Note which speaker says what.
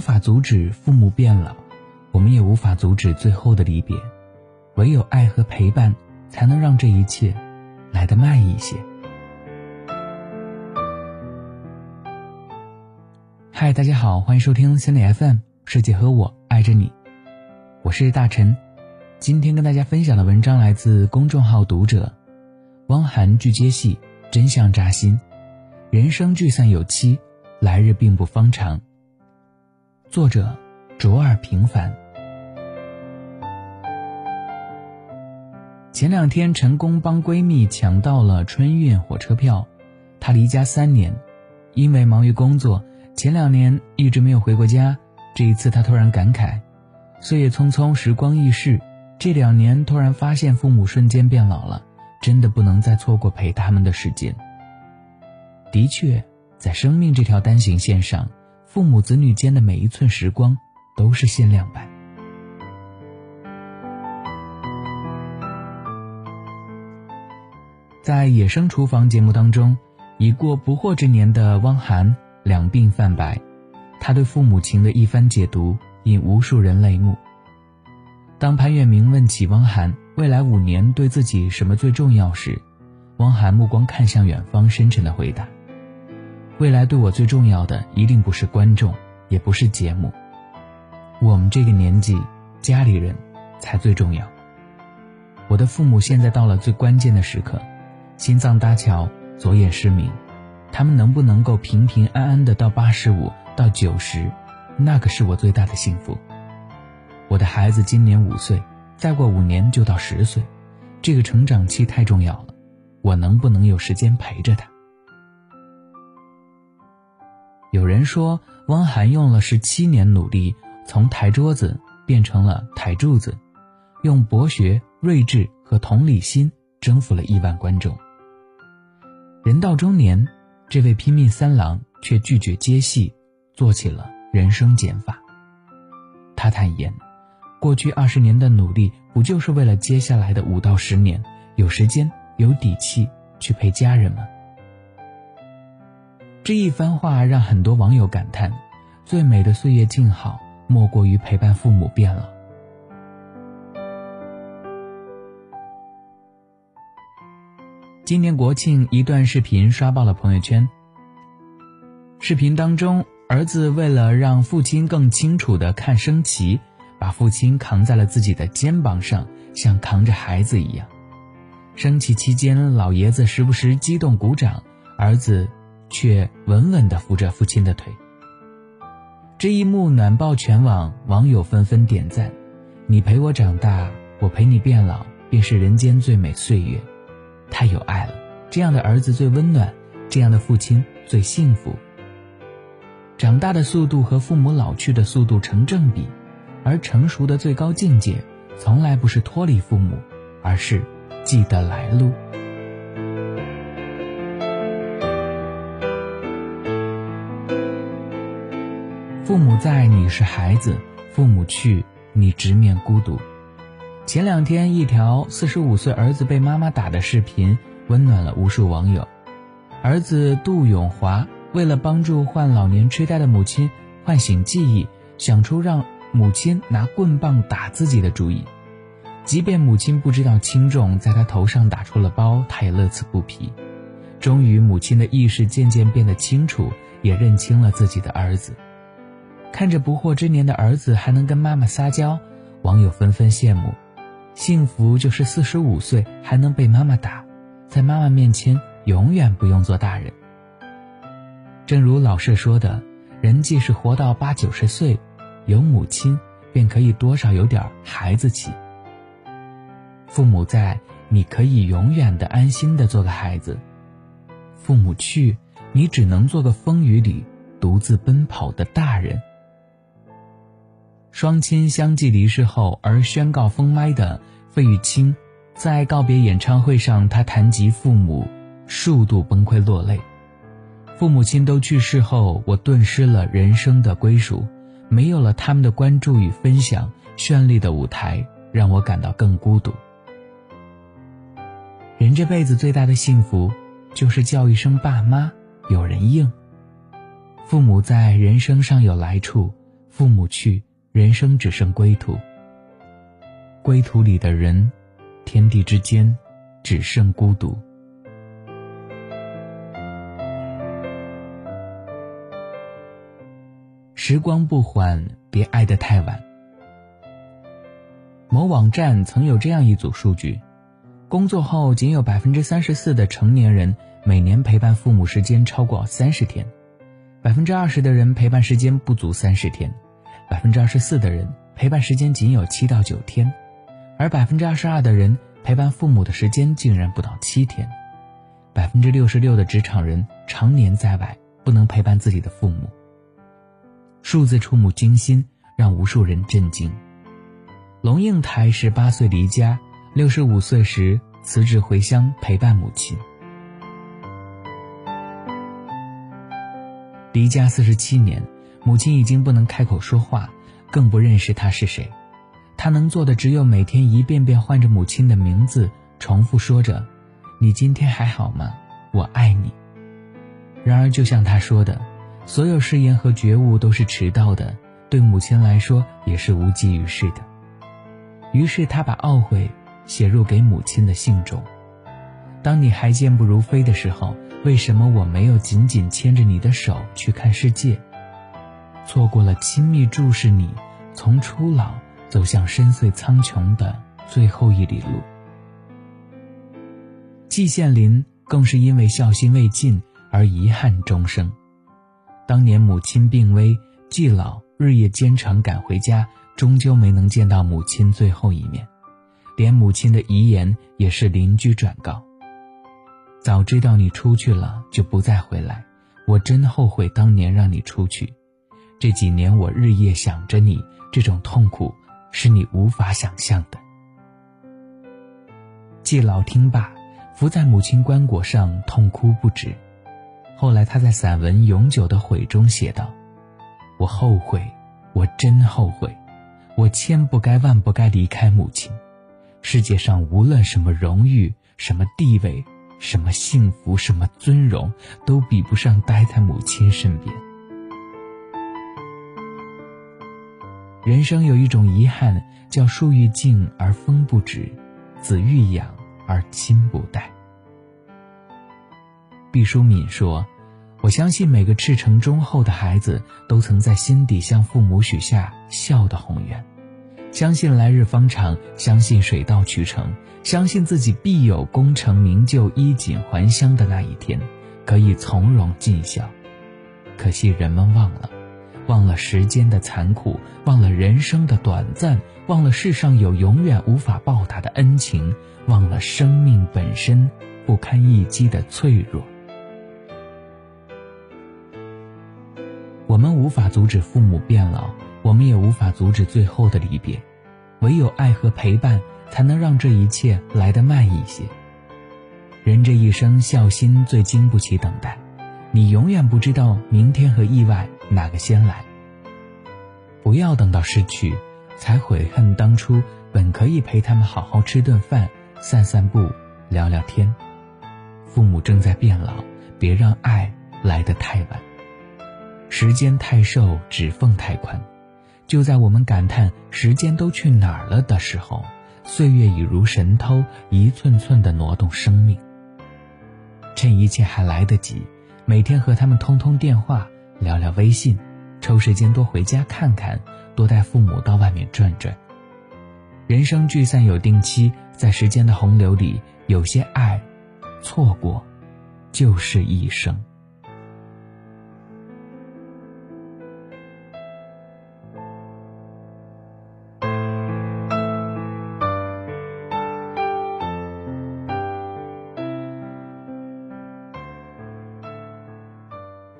Speaker 1: 无法阻止父母变老，我们也无法阻止最后的离别，唯有爱和陪伴，才能让这一切来得慢一些。嗨，大家好，欢迎收听心理 FM，世界和我爱着你，我是大陈。今天跟大家分享的文章来自公众号读者，汪涵剧接戏，真相扎心，人生聚散有期，来日并不方长。作者卓尔平凡。前两天成功帮闺蜜抢到了春运火车票，她离家三年，因为忙于工作。前两年一直没有回过家，这一次她突然感慨：岁月匆匆，时光易逝。这两年突然发现父母瞬间变老了，真的不能再错过陪他们的时间。的确，在生命这条单行线上，父母子女间的每一寸时光都是限量版。在《野生厨房》节目当中，已过不惑之年的汪涵。两鬓泛白，他对父母情的一番解读引无数人泪目。当潘粤明问起汪涵未来五年对自己什么最重要时，汪涵目光看向远方，深沉的回答：“未来对我最重要的一定不是观众，也不是节目，我们这个年纪，家里人才最重要。我的父母现在到了最关键的时刻，心脏搭桥，左眼失明。”他们能不能够平平安安的到八十五到九十，那个是我最大的幸福。我的孩子今年五岁，再过五年就到十岁，这个成长期太重要了。我能不能有时间陪着他？有人说，汪涵用了十七年努力，从台桌子变成了台柱子，用博学、睿智和同理心征服了亿万观众。人到中年。这位拼命三郎却拒绝接戏，做起了人生减法。他坦言，过去二十年的努力，不就是为了接下来的五到十年有时间、有底气去陪家人吗？这一番话让很多网友感叹：最美的岁月静好，莫过于陪伴父母变老。今年国庆，一段视频刷爆了朋友圈。视频当中，儿子为了让父亲更清楚的看升旗，把父亲扛在了自己的肩膀上，像扛着孩子一样。升旗期间，老爷子时不时激动鼓掌，儿子却稳稳地扶着父亲的腿。这一幕暖爆全网，网友纷纷点赞：“你陪我长大，我陪你变老，便是人间最美岁月。”太有爱了，这样的儿子最温暖，这样的父亲最幸福。长大的速度和父母老去的速度成正比，而成熟的最高境界，从来不是脱离父母，而是记得来路。父母在，你是孩子；父母去，你直面孤独。前两天，一条四十五岁儿子被妈妈打的视频温暖了无数网友。儿子杜永华为了帮助患老年痴呆的母亲唤醒记忆，想出让母亲拿棍棒打自己的主意。即便母亲不知道轻重，在他头上打出了包，他也乐此不疲。终于，母亲的意识渐渐变得清楚，也认清了自己的儿子。看着不惑之年的儿子还能跟妈妈撒娇，网友纷纷羡慕。幸福就是四十五岁还能被妈妈打，在妈妈面前永远不用做大人。正如老舍说的：“人既是活到八九十岁，有母亲便可以多少有点孩子气。父母在，你可以永远的安心的做个孩子；父母去，你只能做个风雨里独自奔跑的大人。”双亲相继离世后而宣告封麦的费玉清，在告别演唱会上，他谈及父母，数度崩溃落泪。父母亲都去世后，我顿失了人生的归属，没有了他们的关注与分享，绚丽的舞台让我感到更孤独。人这辈子最大的幸福，就是叫一声爸妈，有人应。父母在人生上有来处。父母去，人生只剩归途。归途里的人，天地之间，只剩孤独。时光不缓，别爱得太晚。某网站曾有这样一组数据：工作后仅有百分之三十四的成年人每年陪伴父母时间超过三十天，百分之二十的人陪伴时间不足三十天，百分之二十四的人陪伴时间仅有七到九天，而百分之二十二的人陪伴父母的时间竟然不到七天，百分之六十六的职场人常年在外，不能陪伴自己的父母。数字触目惊心，让无数人震惊。龙应台十八岁离家，六十五岁时辞职回乡陪伴母亲。离家四十七年，母亲已经不能开口说话，更不认识他是谁。他能做的只有每天一遍遍唤着母亲的名字，重复说着：“你今天还好吗？我爱你。”然而，就像他说的。所有誓言和觉悟都是迟到的，对母亲来说也是无济于事的。于是他把懊悔写入给母亲的信中：“当你还健步如飞的时候，为什么我没有紧紧牵着你的手去看世界？错过了亲密注视你从初老走向深邃苍穹的最后一里路。”季羡林更是因为孝心未尽而遗憾终生。当年母亲病危，季老日夜兼程赶回家，终究没能见到母亲最后一面，连母亲的遗言也是邻居转告。早知道你出去了就不再回来，我真后悔当年让你出去。这几年我日夜想着你，这种痛苦是你无法想象的。季老听罢，伏在母亲棺椁上痛哭不止。后来，他在散文《永久的悔》中写道：“我后悔，我真后悔，我千不该万不该离开母亲。世界上无论什么荣誉、什么地位、什么幸福、什么尊荣，都比不上待在母亲身边。人生有一种遗憾，叫树欲静而风不止，子欲养而亲不待。”毕淑敏说：“我相信每个赤诚忠厚的孩子都曾在心底向父母许下孝的宏愿，相信来日方长，相信水到渠成，相信自己必有功成名就、衣锦还乡的那一天，可以从容尽孝。可惜人们忘了，忘了时间的残酷，忘了人生的短暂，忘了世上有永远无法报答的恩情，忘了生命本身不堪一击的脆弱。”我们无法阻止父母变老，我们也无法阻止最后的离别，唯有爱和陪伴，才能让这一切来得慢一些。人这一生，孝心最经不起等待，你永远不知道明天和意外哪个先来。不要等到失去，才悔恨当初本可以陪他们好好吃顿饭、散散步、聊聊天。父母正在变老，别让爱来得太晚。时间太瘦，指缝太宽。就在我们感叹时间都去哪儿了的时候，岁月已如神偷，一寸寸的挪动生命。趁一切还来得及，每天和他们通通电话，聊聊微信，抽时间多回家看看，多带父母到外面转转。人生聚散有定期，在时间的洪流里，有些爱，错过，就是一生。